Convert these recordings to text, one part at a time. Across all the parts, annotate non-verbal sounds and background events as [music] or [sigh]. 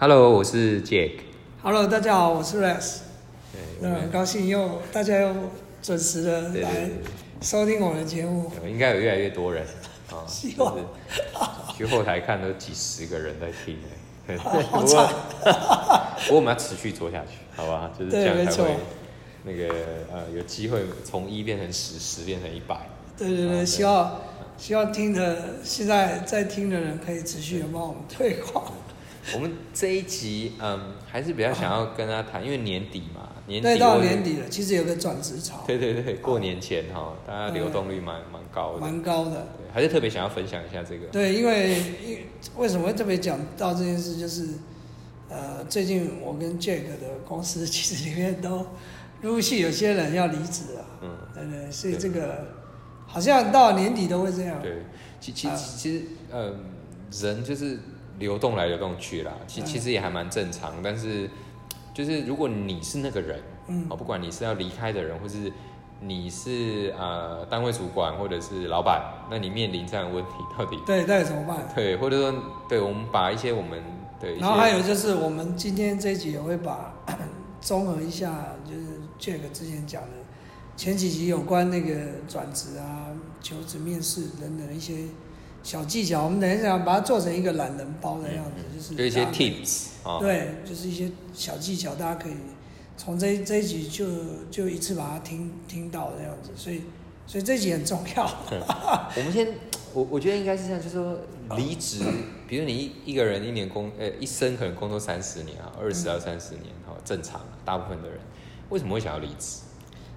Hello，我是 Jack。Hello，大家好，我是 Rex。对，我那很高兴又大家又准时的来收听我们的节目。应该有越来越多人啊，[laughs] 希望去后台看都几十个人在听哎。[laughs] 好不过惨 [laughs] 不过我们要持续做下去，好吧？就是这样才会那个呃有机会从一变成十，十变成一百。对对对希望希望听的现在在听的人可以持续的帮我们推广。[laughs] 我们这一集嗯还是比较想要跟他谈，因为年底嘛，年底对，到年底了，其实有个转职潮，对对对，过年前哈，大家流动率蛮蛮高的，蛮高的。对，还是特别想要分享一下这个。对，因为因为什么会特别讲到这件事，就是呃，最近我跟 Jack 的公司其实里面都陆续有些人要离职了，嗯，对对，所以对这个好像到年底都会这样。对，其其啊其实嗯，人就是流动来流动去啦，其嗯其实也还蛮正常，但是就是如果你是那个人，嗯哦，不管你是要离开的人，或是你是呃单位主管或者是老板，那你面临这样的问题到底对，那怎么办？对，或者说对我们把一些我们的一些然后还有就是，我们今天这一集也会把 [coughs] 综合一下，就是 Jack 之前讲的前几集有关那个转职啊、求职面试等等的一些小技巧，我们等一下把它做成一个懒人包的样子，就是就一些 tips 啊，对，就是一些小技巧，大家可以从这这一集就就一次把它听听到这样子，所以所以这一集很重要。我们先，我我觉得应该是这样，就是说离职，比如你一一个人一年工，呃，一生可能工作三十年啊，二十到三十年哈，正常，大部分的人为什么会想要离职？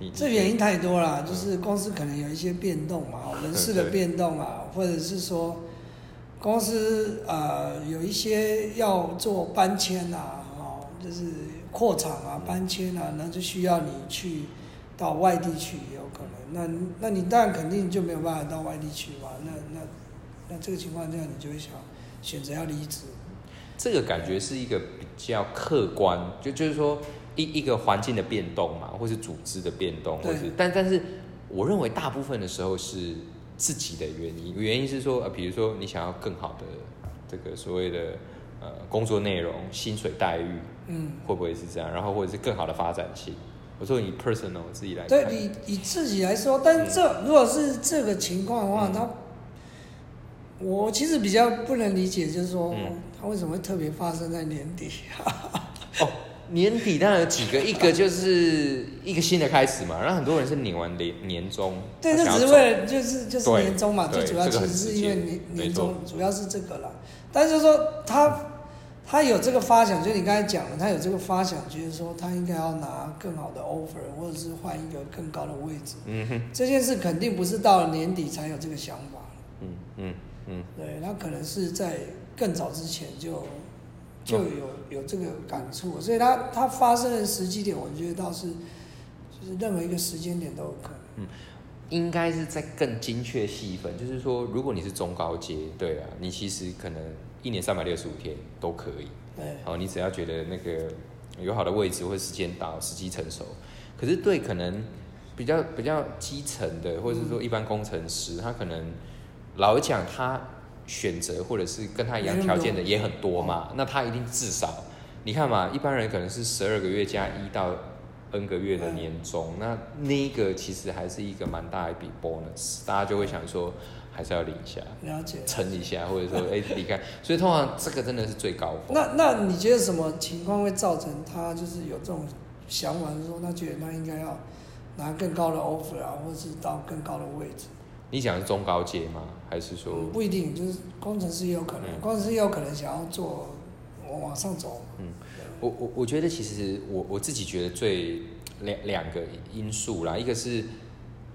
你这原因太多了，就是公司可能有一些变动嘛，人事的变动啊，或者是说公司呃有一些要做搬迁啊，哦，就是扩厂啊、搬迁啊，那就需要你去到外地去，也有可能。那那你当然肯定就没有办法到外地去嘛，那那那这个情况下，你就会想选择要离职。这个感觉是一个比较客观，就就是说一一个环境的变动嘛，或是组织的变动，或对是但但是我认为大部分的时候是自己的原因，原因是说呃，比如说你想要更好的这个所谓的呃工作内容、薪水待遇，嗯，会不会是这样？然后或者是更好的发展性。我说以 personal 自己来，对你以自己来说，但是这、如果是这个情况的话，嗯他我其实比较不能理解，就是说、嗯他为什么会特别发生在年底？[laughs] 哦，年底当然有几个，一个就是一个新的开始嘛，然后很多人是领完年年终，对，那他想要走只是为了就是就是年终嘛，最主要其实是因为年年终主要是这个啦。但是说他他有这个发想，就你刚才讲的，他有这个发想，就是说他应该要拿更好的 offer，或者是换一个更高的位置。嗯哼，这件事肯定不是到了年底才有这个想法。嗯嗯嗯，对他可能是在更早之前就就有、有这个感触，所以它它发生的时机点，我觉得倒是就是任何一个时间点都有可能。嗯应该是在更精确细分，就是说，如果你是中高阶，对啊，你其实可能一年三百六十五天都可以，对，好，你只要觉得那个有好的位置或者时间到，时机成熟。可是对可能比较比较基层的，或者是说一般工程师，他可能老实讲，他选择或者是跟他一样条件的也很多嘛，那他一定至少你看嘛，一般人可能是十二个月加一到 N 个月的年终，那那一个其实还是一个蛮大一笔 bonus，大家就会想说还是要领一下。了解。撑一下，[laughs] 或者说哎离开，所以通常这个真的是最高峰。那那你觉得什么情况会造成他就是有这种想法，就是说他觉得他应该要拿更高的 offer 啊，或者是到更高的位置？你讲的是中高阶吗？还是说嗯，不一定，就是工程师也有可能，嗯工程师也有可能想要做往往上走。嗯我我我觉得其实我我自己觉得最两两个因素啦，一个是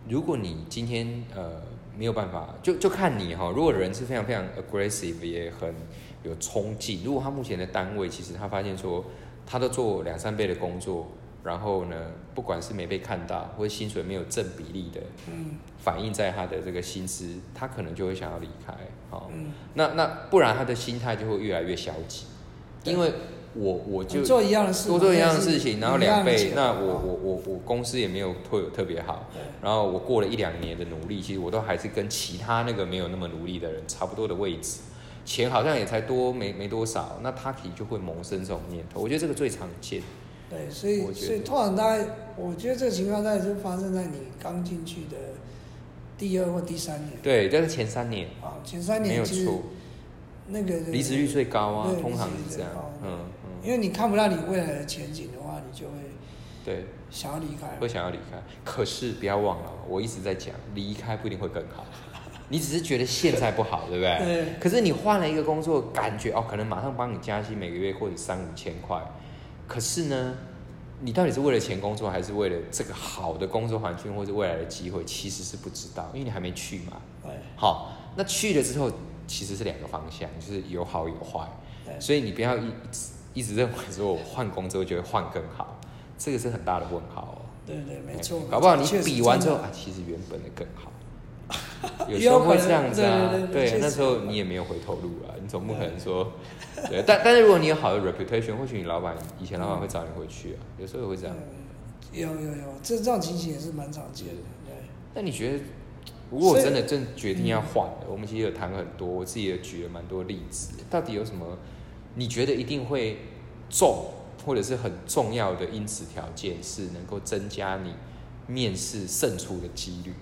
如果你今天呃没有办法，就就看你哈，如果人是非常非常 aggressive，也很有冲劲，如果他目前的单位其实他发现说他都做两三倍的工作，然后呢，不管是没被看到，或者薪水没有正比例的嗯反映在他的这个薪资，他可能就会想要离开。好、嗯，那那不然他的心态就会越来越消极，因为我我就做一样的事嘛，多做一样的事情，然后两倍，那我哦我我我公司也没有会有特别好，然后我过了一两年的努力，其实我都还是跟其他那个没有那么努力的人差不多的位置。钱好像也才多没没多少，那他可能就会萌生这种念头。我觉得这个最常见。对，所以所以通常大概，我觉得这个情况大概是发生在你刚进去的第二或第三年对，这是前三年啊，前三没有年其实错，那个离职率最高啊，通常是这样嗯。嗯因为你看不到你未来的前景的话，你就会嗯，对，想要离开。会想要离开。可是不要忘了，我一直在讲，离开不一定会更好。[laughs] 你只是觉得现在不好，对不对？对可是你换了一个工作，感觉哦，可能马上帮你加薪，每个月或者三五千块。可是呢，你到底是为了钱工作，还是为了这个好的工作环境或者未来的机会？其实是不知道，因为你还没去嘛。对好，那去了之后其实是两个方向，就是有好有坏。对所以你不要一一直认为说我换工作就会换更好，这个是很大的问号哦。对对，没错。搞不好你比完之后啊，其实原本的更好。[laughs] 有时候会这样子啊，对那时候你也没有回头路啊，你总不可能说，对，但但是如果你有好的 reputation，或许你老板以前老板会找你回去啊，有时候也会这样。有有有，这这种情形也是蛮常见的。对，那你觉得，如果我真的正决定要换了，我们其实有谈很多，我自己也举了蛮多例子，到底有什么你觉得一定会中，或者是很重要的因子条件，是能够增加你面试胜出的几率？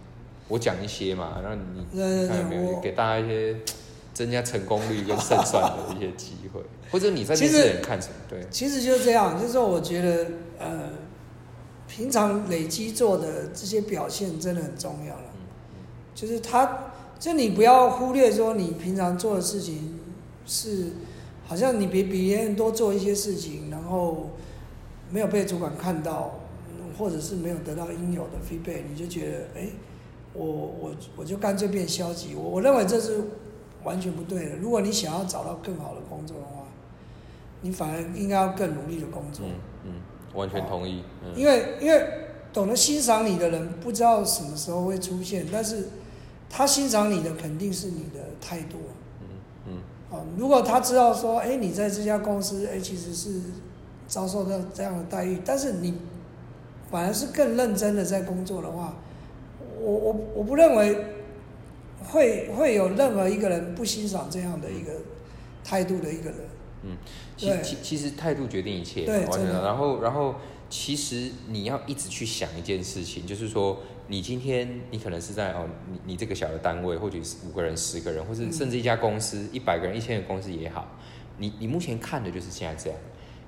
我讲一些嘛，然后你看有没有给大家一些 [tsk] 增加成功率跟胜算的一些机会，[laughs] 或者你在面试人看什么？对，其实就是这样，就是说我觉得呃，平常累积做的这些表现真的很重要了。就是他，就你不要忽略说你平常做的事情是，好像你比比别人多做一些事情，然后没有被主管看到，嗯或者是没有得到应有的 feedback，你就觉得哎，我我我就干脆变消极。我我认为这是完全不对的。如果你想要找到更好的工作的话，你反而应该要更努力的工作。嗯嗯，完全同意。嗯，因为因为懂得欣赏你的人不知道什么时候会出现，但是他欣赏你的肯定是你的态度。嗯嗯啊，如果他知道说，哎，你在这家公司，哎，其实是遭受到这样的待遇，但是你反而是更认真的在工作的话，我我我不认为会会有任何一个人不欣赏这样的一个态度的一个人。嗯，其对其其实态度决定一切，对完全然后然后其实你要一直去想一件事情，就是说你今天你可能是在哦，你你这个小的单位，或者是五个人、十个人，或是甚至一家公司一百个人、一千个公司也好，你你目前看的就是现在这样。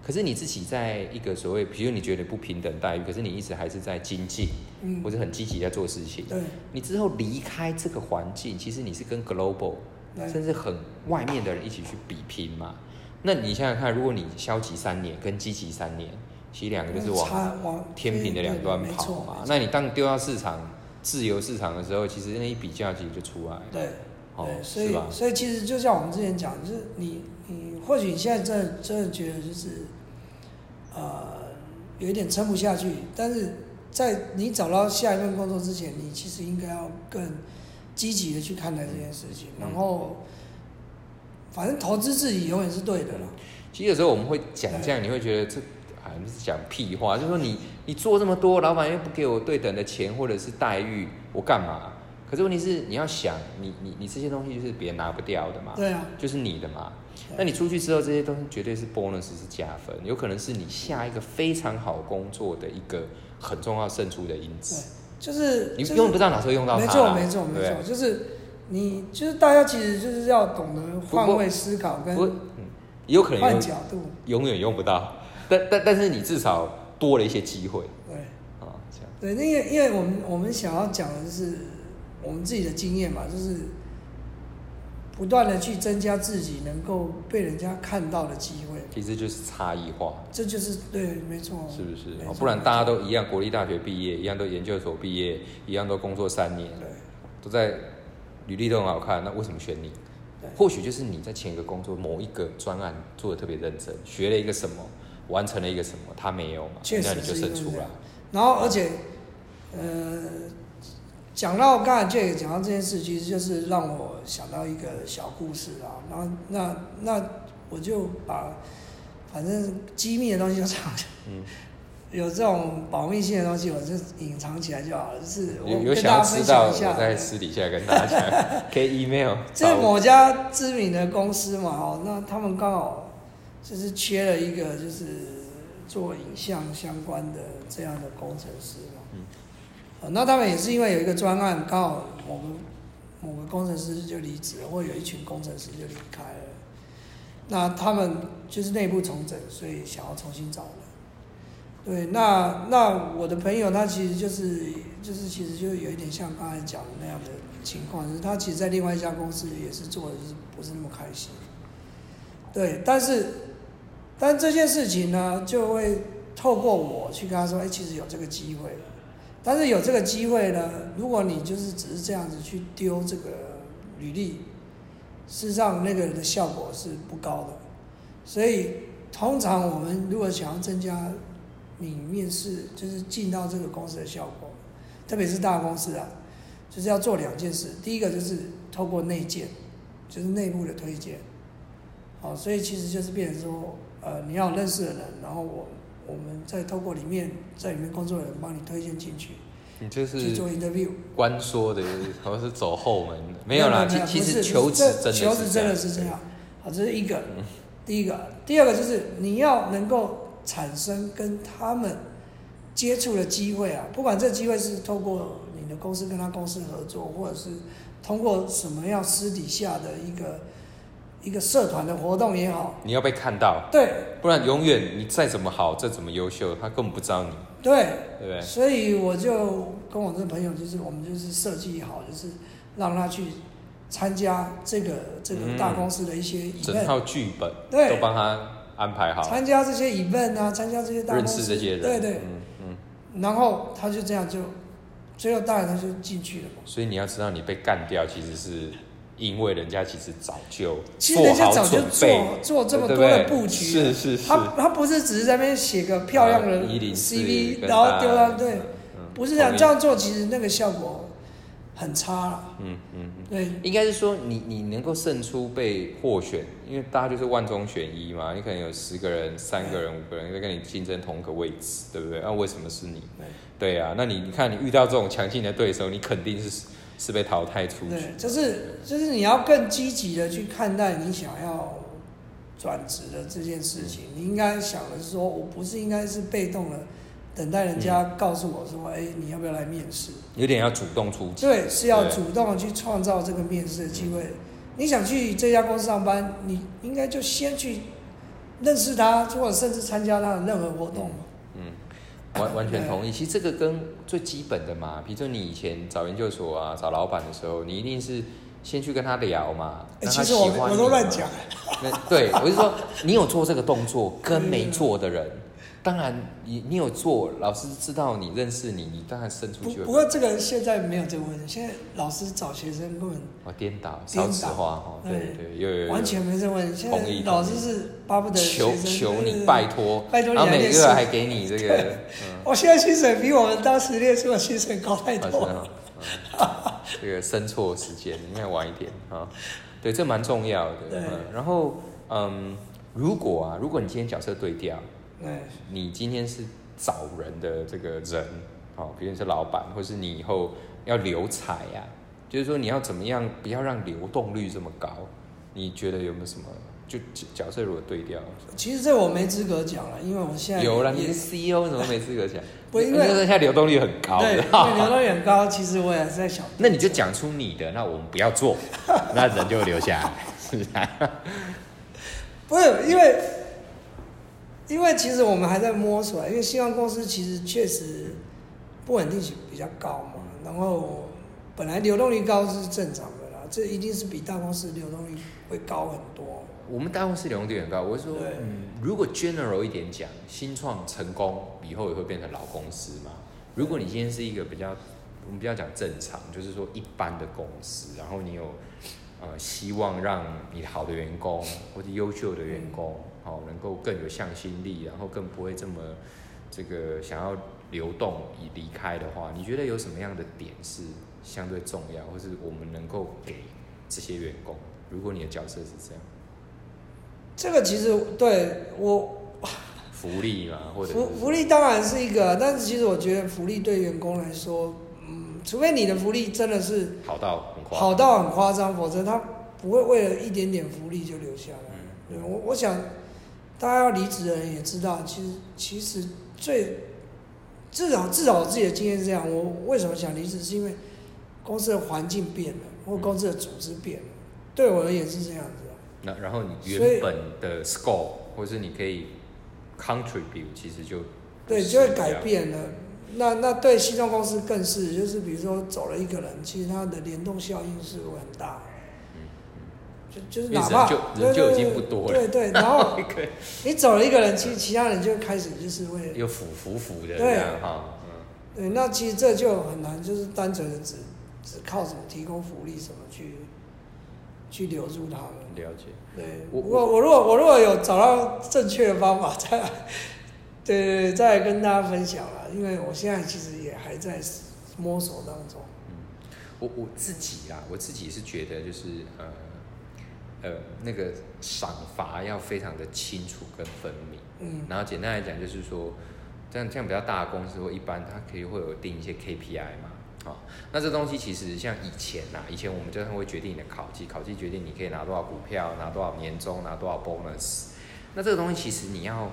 可是你自己在一个所谓，比如你觉得不平等待遇，可是你一直还是在精进，嗯或，者很积极在做事情。对你之后离开这个环境，其实你是跟 global 甚至很外面的人一起去比拼嘛。那你想想看，如果你消极三年跟积极三年，其实两个就是往往天平的两端跑嘛那你当丢到市场自由市场的时候，其实那一比较其实就出来了。对。哦对，，所是吧？以所以其实就像我们之前讲，就是你你或许你现在真的真的觉得就是，呃，有一点撑不下去，但是在你找到下一份工作之前，你其实应该要更积极的去看待这件事情，嗯然后反正投资自己永远是对的了。其实有时候我们会讲这样，你会觉得这好像是讲屁话，就是说你你做这么多，老板又不给我对等的钱或者是待遇，我干嘛？可是问题是你要想，你你你这些东西就是别人拿不掉的嘛，对啊，就是你的嘛。那你出去之后，这些东西绝对是 bonus 是加分，有可能是你下一个非常好工作的一个很重要胜出的因子。就是就是你根本不知道哪时候用到它没。错没错没错，就是你就是大家其实就是要懂得换位思考跟不，有可能换角度，永远用不到，但但但是你至少多了一些机会对。啊，这样。对，因为因为我们我们想要讲的就是我们自己的经验嘛，就是不断的去增加自己能够被人家看到的机会，其实就是差异化，这就是对，没错，是不是？不然大家都一样，国立大学毕业，一样都研究所毕业，一样都工作三年，对。都在履历都很好看，那为什么选你？或许就是你在前一个工作某一个专案做的特别认真，学了一个什么，完成了一个什么，他没有嘛，那你就是胜出了。然后而且呃，讲到刚才 Jack 讲到这件事，其实就是让我想到一个小故事啊。然后那那我就把反正机密的东西就藏嗯有这种保密性的东西，我就隐藏起来就好了。就是我跟大家分享一下。在私底下跟大家讲，可以 [laughs] email 找我。这某家知名的公司嘛，哦，那他们刚好就是缺了一个就是做影像相关的这样的工程师那他们也是因为有一个专案，刚好我们某个工程师就离职了，或有一群工程师就离开了。那他们就是内部重整，所以想要重新找人。对，那那我的朋友他其实就是就是其实就有一点像刚才讲的那样的情况，就是他其实在另外一家公司也是做的就是不是那么开心。对，但是但这件事情呢，就会透过我去跟他说，哎，其实有这个机会了。但是有这个机会呢，如果你就是只是这样子去丢这个履历，事实上那个人的效果是不高的。所以通常我们如果想要增加你面试就是进到这个公司的效果，特别是大公司啊，就是要做两件事。第一个就是透过内荐，就是内部的推荐。好，所以其实就是变成说，呃，你要认识的人，然后我我们再透过里面在里面工作的人帮你推荐进去，你就是去做 interview。关说的，好像是走后门的，没有啦。其其实不是求职真的这求职真的是这样。好，这是一个。第一个，第二个就是你要能够产生跟他们接触的机会啊，不管这机会是透过你的公司跟他公司合作，或者是通过什么样私底下的一个一个社团的活动也好，你要被看到，对。不然永远你再怎么好，再怎么优秀，他根本不知道你，对，对不对？所以我就跟我这个朋友，就是我们就是设计好，就是让他去参加这个这个大公司的一些整套剧本对。都帮他安排好，参加这些 event 啊，参加这些大公司，识这些人，对对，嗯嗯。然后他就这样就，最后当然他就进去了嘛。所以你要知道，你被干掉其实是因为人家其实早就其实人家早就做做这么多的布局，是是是，他他不是只是在那边写个漂亮的啊104 CV，然后丢到对，嗯不是这样，这样做其实那个效果很差了。嗯嗯嗯，对应该是说你你能够胜出被获选，因为大家就是万中选一嘛，你可能有十个人、三个人、五个人在跟你竞争同一个位置，对不对？那、为什么是你？对对啊，那你你看你遇到这种强劲的对手，你肯定是是被淘汰出去。对，就是就是你要更积极的去看待你想要转职的这件事情。你应该想的是说，我不是应该是被动的等待人家告诉我说，哎、你要不要来面试？有点要主动出击。对，是要主动的去创造这个面试的机会。你想去这家公司上班，你应该就先去认识他，或者甚至参加他的任何活动嘛。嗯，完完全同意。其实这个跟最基本的嘛，比如说你以前找研究所啊、找老板的时候，你一定是先去跟他聊嘛，哎、让他其实我喜欢我你嘛都乱讲。那对，我是说，你有做这个动作跟 [laughs] 没做的人，当然你你有做，老师知道你认识你，你当然伸出不去会。不过这个现在没有这个问题，现在老师找学生根本哦，颠倒，少子化哈，对对对，有有有，完全没这个问题。现在老师是巴不得求求你拜托，拜托然后每个月还给你这个，嗯，我现在薪水比我们当时念书的薪水高太多了。嗯 [laughs] 这个生错时间，应该晚一点啊。对，这蛮重要的。对嗯，然后嗯，如果啊，如果你今天角色对调，对你今天是找人的这个人，哦，比如你是老板，或是你以后要留才呀、就是说你要怎么样，不要让流动率这么高？你觉得有没有什么？就角角色如果对调，其实这我没资格讲了，因为我现在有了，你是 CEO，怎么没资格讲？[laughs] 不因为你说现在流动率很高对，流动率很高，其实我也是在想，[laughs] 那你就讲出你的，那我们不要做，那人就会留下来，是不是？[laughs] 不是因为，因为其实我们还在摸索，因为新创公司其实确实不稳定性比较高嘛，然后本来流动率高是正常的啦，这一定是比大公司流动率会高很多。我们大公司流动率很高，我是说，嗯，如果 general 一点讲，新创成功以后也会变成老公司嘛。如果你今天是一个比较，我们不要讲正常，就是说一般的公司，然后你有呃希望让你好的员工或者优秀的员工，好、能够更有向心力，然后更不会这么这个想要流动以离开的话，你觉得有什么样的点是相对重要，或是我们能够给这些员工？如果你的角色是这样。这个其实对我 [laughs] 福利嘛，或者福福利当然是一个，但是其实我觉得福利对员工来说，嗯，除非你的福利真的是好到很夸好到很夸张，否则他不会为了一点点福利就留下来。对我我想，大家要离职的人也知道，其实其实最至少至少我自己的经验是这样，我为什么想离职，是因为公司的环境变了，或公司的组织变了，对我而言是这样子。那然后你原本的 score 或是你可以 contribute，其实就对就会改变了。那那对西装公司更是，就是比如说走了一个人，其实它的联动效应是会很大。就就是哪怕人就已经不多了，对对，然后 [laughs] 你走了一个人，其实其他人就开始就是会有浮浮浮的这样哈。对，那其实这就很难，就是单纯的只只靠什么提供福利什么去去留住他们。了解。对，我我如果我如果有找到正确的方法，再来对对对，再跟大家分享了。因为我现在其实也还在摸索当中。嗯，我我自己啊，我自己是觉得就是呃。呃，那个赏罚要非常的清楚跟分明。嗯，然后简单来讲就是说，这样这样比较大的公司或一般，它可以会有定一些 KPI 嘛。好，那这东西其实像以前呐，以前我们就算会决定你的考绩，考绩决定你可以拿多少股票，拿多少年终，拿多少 bonus。那这个东西其实你要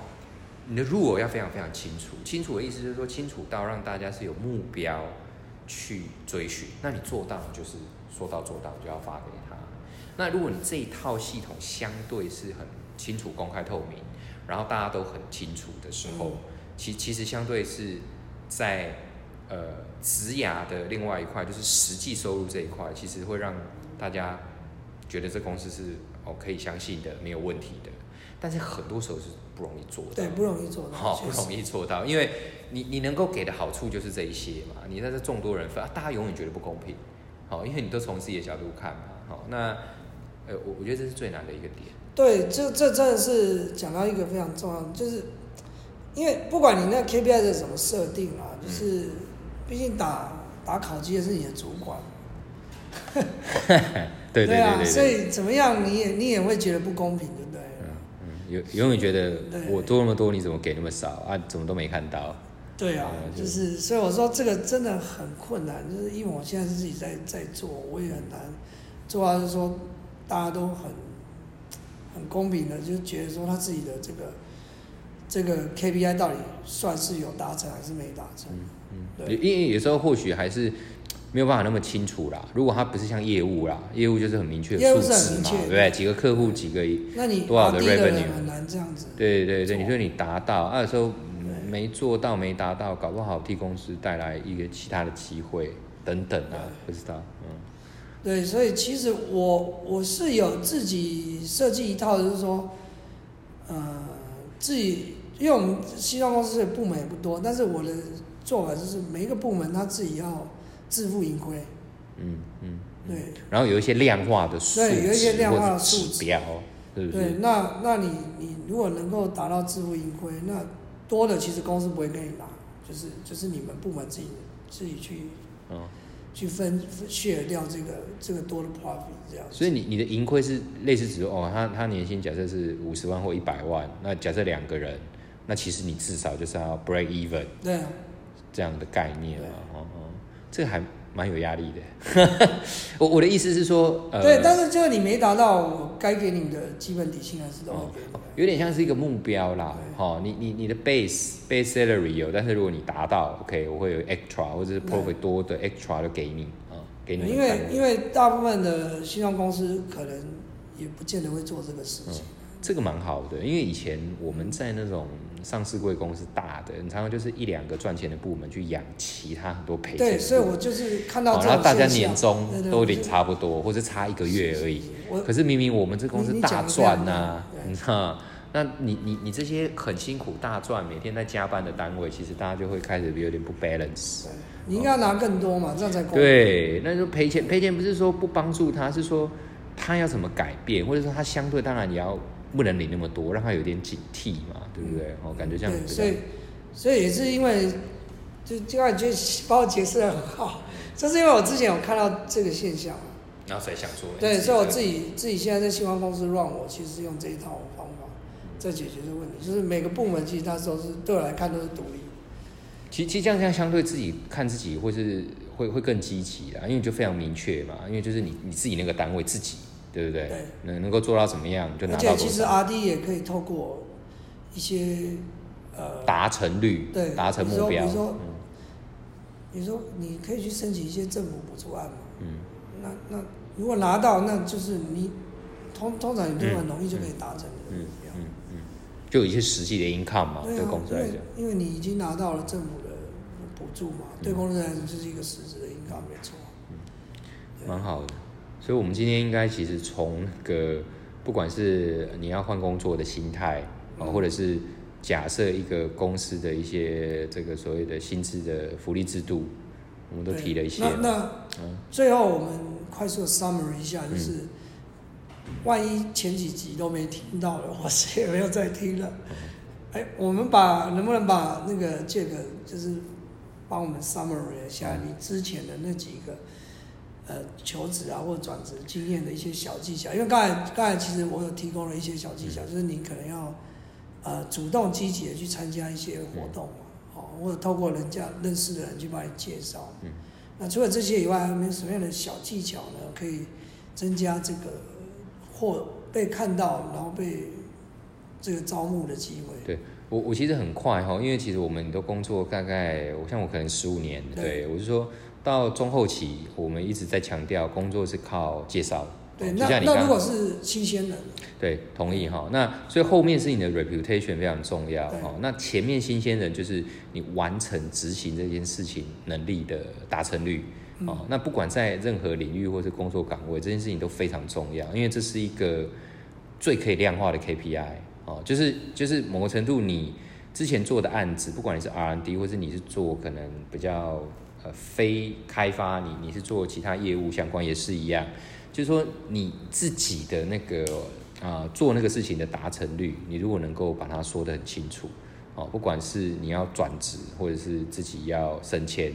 你的入额要非常非常清楚，清楚的意思就是说清楚到让大家是有目标去追寻。那你做到就是说到做到，就要发给他。那如果你这一套系统相对是很清楚、公开、透明，然后大家都很清楚的时候，其其实相对是在呃职涯的另外一块，就是实际收入这一块，其实会让大家觉得这公司是哦可以相信的、没有问题的。但是很多时候是不容易做到，对，不容易做到，好不容易做到，因为你你能够给的好处就是这一些嘛。你在这众多人分，大家永远觉得不公平，好，因为你都从自己的角度看嘛，好，那。呃，我我觉得这是最难的一个点。对，这这真的是讲到一个非常重要，就是因为不管你那 KPI 是怎么设定啊，就是毕竟打打考绩的是你的主管。[laughs] 对对对啊，所以怎么样你也你也会觉得不公平，对不对？嗯嗯，永永远觉得我做那么多，你怎么给那么少啊？怎么都没看到？对啊，就是所以我说这个真的很困难，就是因为我现在是自己在在做，我也很难做到，就是说。大家都很很公平的，就觉得说他自己的这个这个 KPI 到底算是有达成还是没达成？嗯嗯，对，因为有时候或许还是没有办法那么清楚啦。如果他不是像业务啦，业务就是很明确的数字嘛，对不对？几个客户，几个那你多少的 revenue 很难这样子。对对对，你说你达到，啊，有时候没做到，没达到，搞不好替公司带来一个其他的机会等等啊，不知道，嗯。对，所以其实我我是有自己设计一套，就是说，呃，自己因为我们西装公司的部门也不多，但是我的做法就是每一个部门他自己要自负盈亏。嗯嗯。对。然后有一些量化的数对，有一些量化的数标，对对？那那你你如果能够达到自负盈亏，那多的其实公司不会给你拿，就是就是你们部门自己自己去。嗯。去分去掉这个这个多的 profit 这样，所以你你的盈亏是类似指哦，他他年薪假设是五十万或一百万，那假设两个人，那其实你至少就是要 break even，对，这样的概念啊，哦哦，这个还。蛮有压力的，[laughs] 我我的意思是说，呃，对，但是就是你没达到我该给你的基本底薪还是都要给，有点像是一个目标啦，哈，你你你的 base base salary 有，但是如果你达到，OK，我会有 extra 或者是 profit 多的 extra 都给你啊，给你。因为因为大部分的信用公司可能也不见得会做这个事情。这个蛮好的，因为以前我们在那种上市贵公司大的，你常常就是一两个赚钱的部门去养其他很多赔钱。对，所以我就是看到然后大家年终都领差不多，或者差一个月而已。可是明明我们这公司大赚呐，你知道？那你你你这些很辛苦大赚，每天在加班的单位，其实大家就会开始有点不 balance。你应该拿更多嘛，这样才对。那就赔钱赔钱，不是说不帮助他，是说他要怎么改变，或者说他相对当然也要。不能领那么多，让他有点警惕嘛，对不对？哦，感觉这样。对，所以，所以也是因为，就就感觉帮我解释的很好，就是因为我之前有看到这个现象，然后才想说。对，所以我自己自己现在在新华公司 run，我其实是用这一套方法，在解决这个问题，就是每个部门其实它都是对我来看都是独立。其实其实这样这样相对自己看自己，或是会会更积极啦，因为就非常明确嘛，因为就是你你自己那个单位自己，对不对？对。能能够做到怎么样就拿而到多且其实少，R D 也可以透过一些呃，达成率，对达成目标，比如说比如说嗯。你说你可以去申请一些政府补助案嘛，嗯。那那如果拿到，那就是你通通常你就很容易就可以达成的嗯目标。嗯嗯，就有一些实际的 income 嘛，对对啊，因为公司来讲，因为你已经拿到了政府的补助嘛，嗯。对公司来讲就是一个实质的 income 没错。嗯。蛮好的。所以，我们今天应该其实从那个，不管是你要换工作的心态，哦，嗯或者是假设一个公司的一些这个所谓的薪资的福利制度，我们都提了一些。那那嗯最后我们快速的 summary 一下，就是、万一前几集都没听到的，我是也没有再听了。哎，我们把能不能把那个这个就是帮我们 summary 一下你之前的那几个呃求职啊或转职经验的一些小技巧？因为刚才刚才其实我有提供了一些小技巧，就是你可能要呃主动积极的去参加一些活动嘛，哦，或者透过人家认识的人去帮你介绍。嗯那除了这些以外，还有没有什么样的小技巧呢？可以增加这个或被看到，然后被这个招募的机会？对我我其实很快哈，因为其实我们都工作大概，我像我可能十五年，对对我是说到中后期，我们一直在强调工作是靠介绍。对，那像你刚那如果是新鲜人，对，同意哈。那所以后面是你的 reputation 非常重要对哈。那前面新鲜人就是你完成执行这件事情能力的达成率嗯哦。那不管在任何领域或是工作岗位，这件事情都非常重要，因为这是一个最可以量化的 KPI 哦。就是就是某个程度你之前做的案子，不管你是 R&D 或是你是做可能比较呃非开发，你你是做其他业务相关也是一样。就是说你自己的那个啊、做那个事情的达成率，你如果能够把它说得很清楚，哦，不管是你要转职或者是自己要升迁，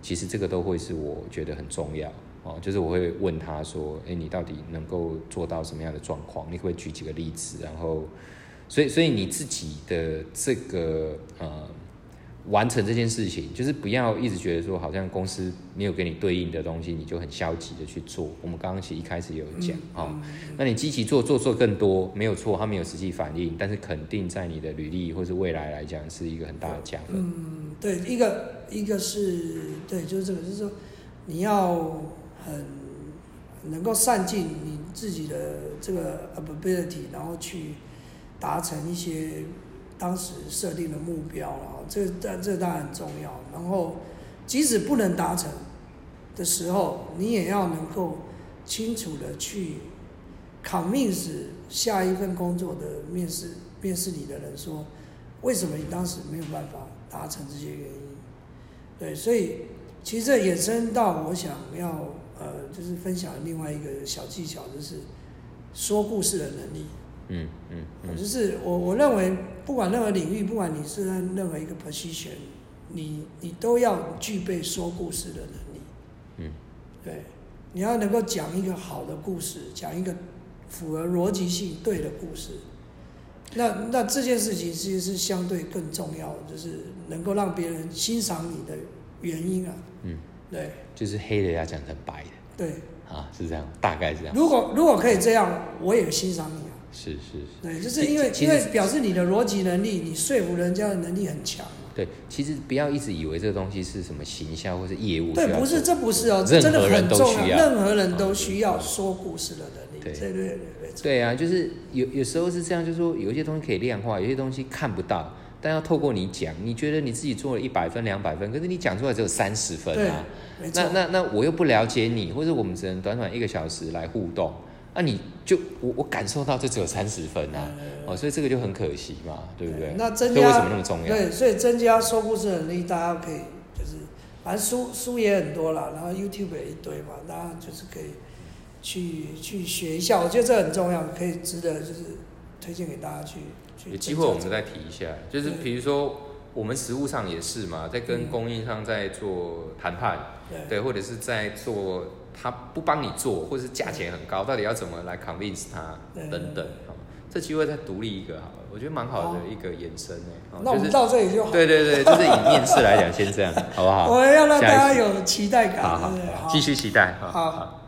其实这个都会是我觉得很重要哦。就是我会问他说，诶，你到底能够做到什么样的状况？你可不可以举几个例子？然后，所以所以你自己的这个呃。完成这件事情，就是不要一直觉得说好像公司没有给你对应的东西，你就很消极的去做。我们刚刚其实一开始也有讲嗯哦，那你积极做做做更多，没有错，它没有实际反应，但是肯定在你的履历或是未来来讲是一个很大的加分。嗯，对，一个一个是对，就是这个，就是说你要很能够善尽你自己的这个 ability，然后去达成一些当时设定的目标啊，这这这当然很重要。然后即使不能达成的时候，你也要能够清楚的去 convince 下一份工作的面试面试你的人说，为什么你当时没有办法达成这些原因？对，所以其实这衍生到我想要呃，就是分享另外一个小技巧，就是说故事的能力。嗯嗯嗯，就是我我认为，不管任何领域，不管你是在任何一个 position，你你都要具备说故事的能力。嗯，对，你要能够讲一个好的故事，讲一个符合逻辑性对的故事。那那这件事情其实是相对更重要的，就是能够让别人欣赏你的原因啊。嗯，对就是黑的要讲成白的对，啊，是这样，大概是这样。如果如果可以这样，我也欣赏你啊。是是是。对，就是因为因为表示你的逻辑能力，你说服人家的能力很强嘛。对，其实不要一直以为这个东西是什么行销或是业务需对，不是，做这不是哦，这任真的很重要，任何人都需要说故事的能力。对对对对对，对啊，就是有有时候是这样，就是说有一些东西可以量化，有些东西看不到，但要透过你讲，你觉得你自己做了一百分、两百分，可是你讲出来只有三十分对啊。那。那那我又不了解你，或者我们只能短短一个小时来互动，那、你就我我感受到这只有三十分啊，哦，所以这个就很可惜嘛，对不对？那增加这为什么那么重要？对，所以增加说故事的能力，大家可以就是，反正书书也很多了，然后 YouTube 也一堆嘛，大家就是可以去去学一下，我觉得这很重要，可以值得就是推荐给大家去去。有机会我们再提一下，就是比如说我们实物上也是嘛，在跟嗯供应商在做谈判，对对，或者是在做他不帮你做，或者是价钱很高，到底要怎么来 convince 他等等，好这机会再独立一个好了，我觉得蛮好的一个延伸诶。哦那我们就是到这里就好。对对对，[laughs] 就是以面试来讲，先这样，好不好？我们要让大家有期待感，好好继续期待，好好好。